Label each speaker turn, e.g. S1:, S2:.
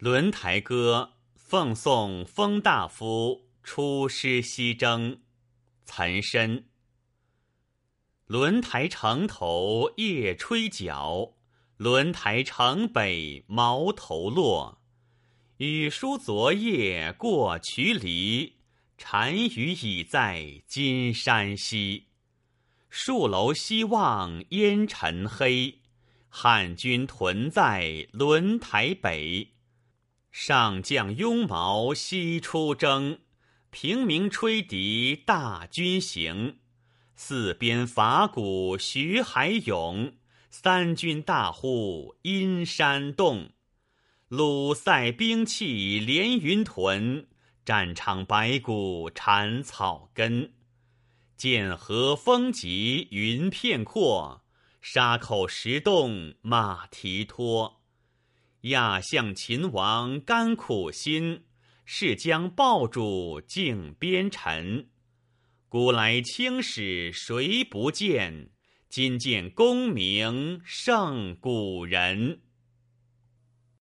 S1: 轮台歌奉送封大夫出师西征。岑参。轮台城头夜吹角，轮台城北毛头落。雨疏昨夜过渠犁，单于已在金山西。戍楼西望烟尘黑，汉军屯在轮台北。上将拥矛西出征，平明吹笛大军行。四边伐鼓徐海涌，三军大呼阴山动。鲁塞兵器连云屯，战场白骨缠草根。剑河风急云片阔，沙口石洞马蹄脱。亚向秦王甘苦心，是将报主敬边臣。古来青史谁不见？今见功名胜古人。